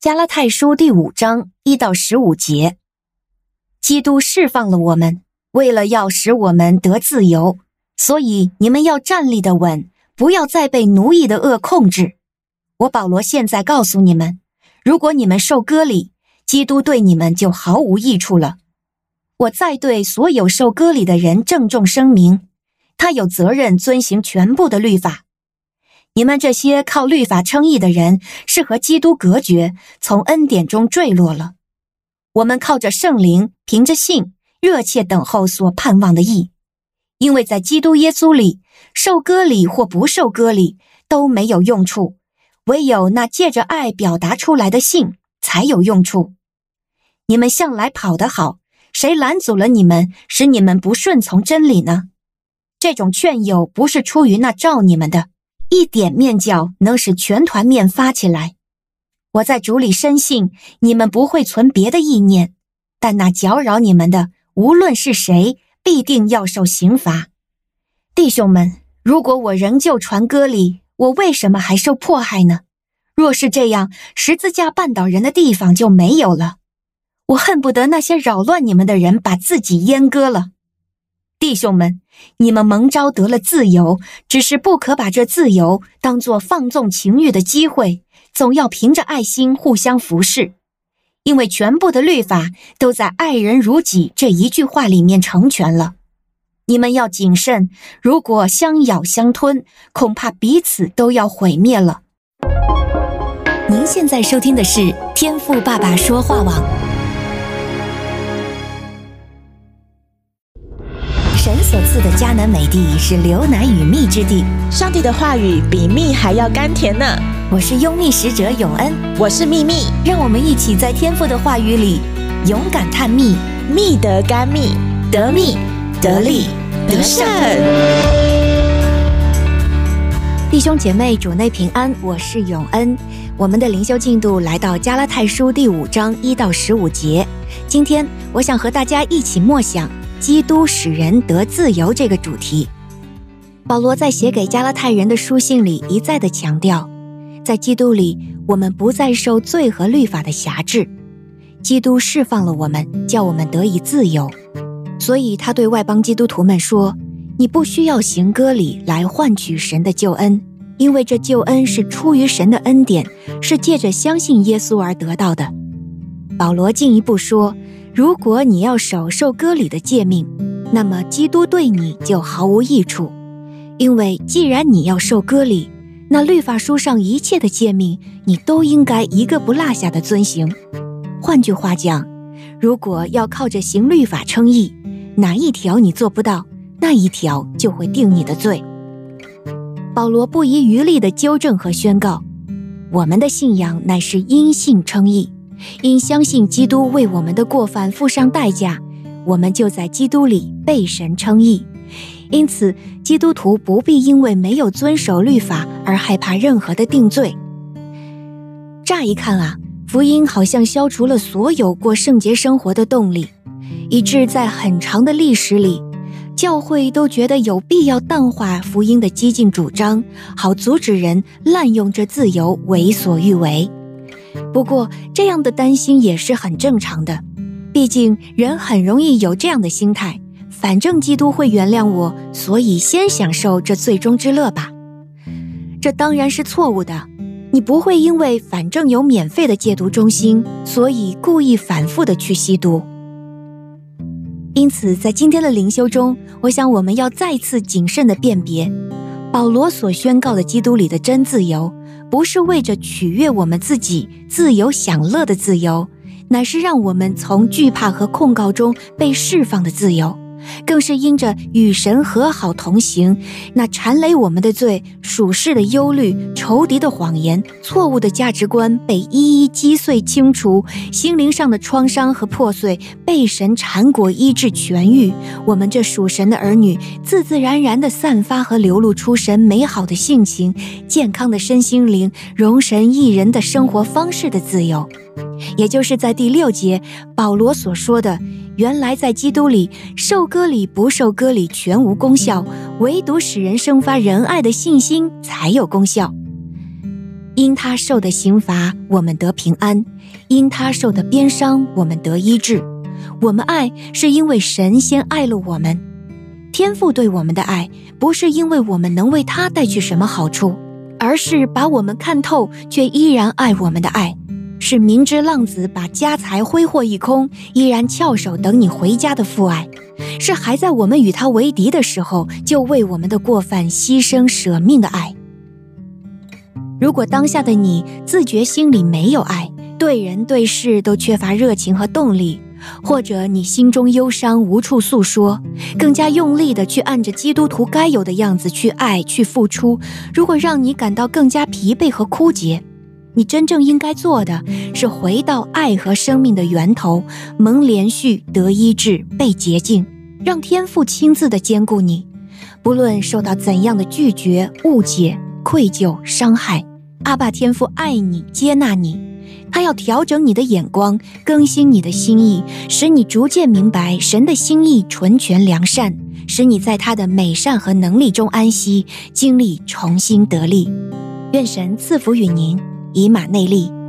加拉太书第五章一到十五节，基督释放了我们，为了要使我们得自由，所以你们要站立的稳，不要再被奴役的恶控制。我保罗现在告诉你们，如果你们受割礼，基督对你们就毫无益处了。我再对所有受割礼的人郑重声明，他有责任遵行全部的律法。你们这些靠律法称义的人，是和基督隔绝，从恩典中坠落了。我们靠着圣灵，凭着信，热切等候所盼望的义。因为在基督耶稣里，受割礼或不受割礼都没有用处，唯有那借着爱表达出来的信才有用处。你们向来跑得好，谁拦阻了你们，使你们不顺从真理呢？这种劝诱不是出于那照你们的。一点面角能使全团面发起来。我在主里深信，你们不会存别的意念，但那搅扰你们的，无论是谁，必定要受刑罚。弟兄们，如果我仍旧传歌里，我为什么还受迫害呢？若是这样，十字架绊倒人的地方就没有了。我恨不得那些扰乱你们的人把自己阉割了。弟兄们，你们蒙召得了自由，只是不可把这自由当作放纵情欲的机会，总要凭着爱心互相服侍，因为全部的律法都在“爱人如己”这一句话里面成全了。你们要谨慎，如果相咬相吞，恐怕彼此都要毁灭了。您现在收听的是天赋爸爸说话网。神所赐的迦南美地是流奶与蜜之地，上帝的话语比蜜还要甘甜呢。我是拥蜜使者永恩，我是蜜蜜，让我们一起在天父的话语里勇敢探蜜，蜜得甘蜜，得蜜得利得胜。弟兄姐妹，主内平安，我是永恩。我们的灵修进度来到加拉太书第五章一到十五节，今天我想和大家一起默想。基督使人得自由这个主题，保罗在写给加拉太人的书信里一再的强调，在基督里我们不再受罪和律法的辖制，基督释放了我们，叫我们得以自由。所以他对外邦基督徒们说：“你不需要行割礼来换取神的救恩，因为这救恩是出于神的恩典，是借着相信耶稣而得到的。”保罗进一步说。如果你要守受割礼的诫命，那么基督对你就毫无益处，因为既然你要受割礼，那律法书上一切的诫命，你都应该一个不落下的遵行。换句话讲，如果要靠着行律法称义，哪一条你做不到，那一条就会定你的罪。保罗不遗余力地纠正和宣告：我们的信仰乃是因信称义。因相信基督为我们的过犯付上代价，我们就在基督里被神称义。因此，基督徒不必因为没有遵守律法而害怕任何的定罪。乍一看啊，福音好像消除了所有过圣洁生活的动力，以致在很长的历史里，教会都觉得有必要淡化福音的激进主张，好阻止人滥用这自由为所欲为。不过，这样的担心也是很正常的，毕竟人很容易有这样的心态：反正基督会原谅我，所以先享受这最终之乐吧。这当然是错误的。你不会因为反正有免费的戒毒中心，所以故意反复的去吸毒。因此，在今天的灵修中，我想我们要再次谨慎的辨别保罗所宣告的基督里的真自由。不是为着取悦我们自己自由享乐的自由，乃是让我们从惧怕和控告中被释放的自由。更是因着与神和好同行，那缠累我们的罪、属世的忧虑、仇敌的谎言、错误的价值观被一一击碎清除，心灵上的创伤和破碎被神缠裹医治痊愈。我们这属神的儿女，自自然然地散发和流露出神美好的性情、健康的身心灵、容神益人的生活方式的自由。也就是在第六节，保罗所说的。原来在基督里受割礼不受割礼全无功效，唯独使人生发仁爱的信心才有功效。因他受的刑罚，我们得平安；因他受的鞭伤，我们得医治。我们爱，是因为神先爱了我们。天父对我们的爱，不是因为我们能为他带去什么好处，而是把我们看透却依然爱我们的爱。是明知浪子把家财挥霍一空，依然翘首等你回家的父爱。是还在我们与他为敌的时候，就为我们的过犯牺牲舍命的爱。如果当下的你自觉心里没有爱，对人对事都缺乏热情和动力，或者你心中忧伤无处诉说，更加用力地去按着基督徒该有的样子去爱去付出，如果让你感到更加疲惫和枯竭，你真正应该做的是回到爱和生命的源头，蒙怜恤得医治被洁净，让天父亲自的兼顾你，不论受到怎样的拒绝、误解、愧疚、伤害。阿爸天父爱你，接纳你，他要调整你的眼光，更新你的心意，使你逐渐明白神的心意纯全良善，使你在他的美善和能力中安息，经历重新得力。愿神赐福与您，以马内利。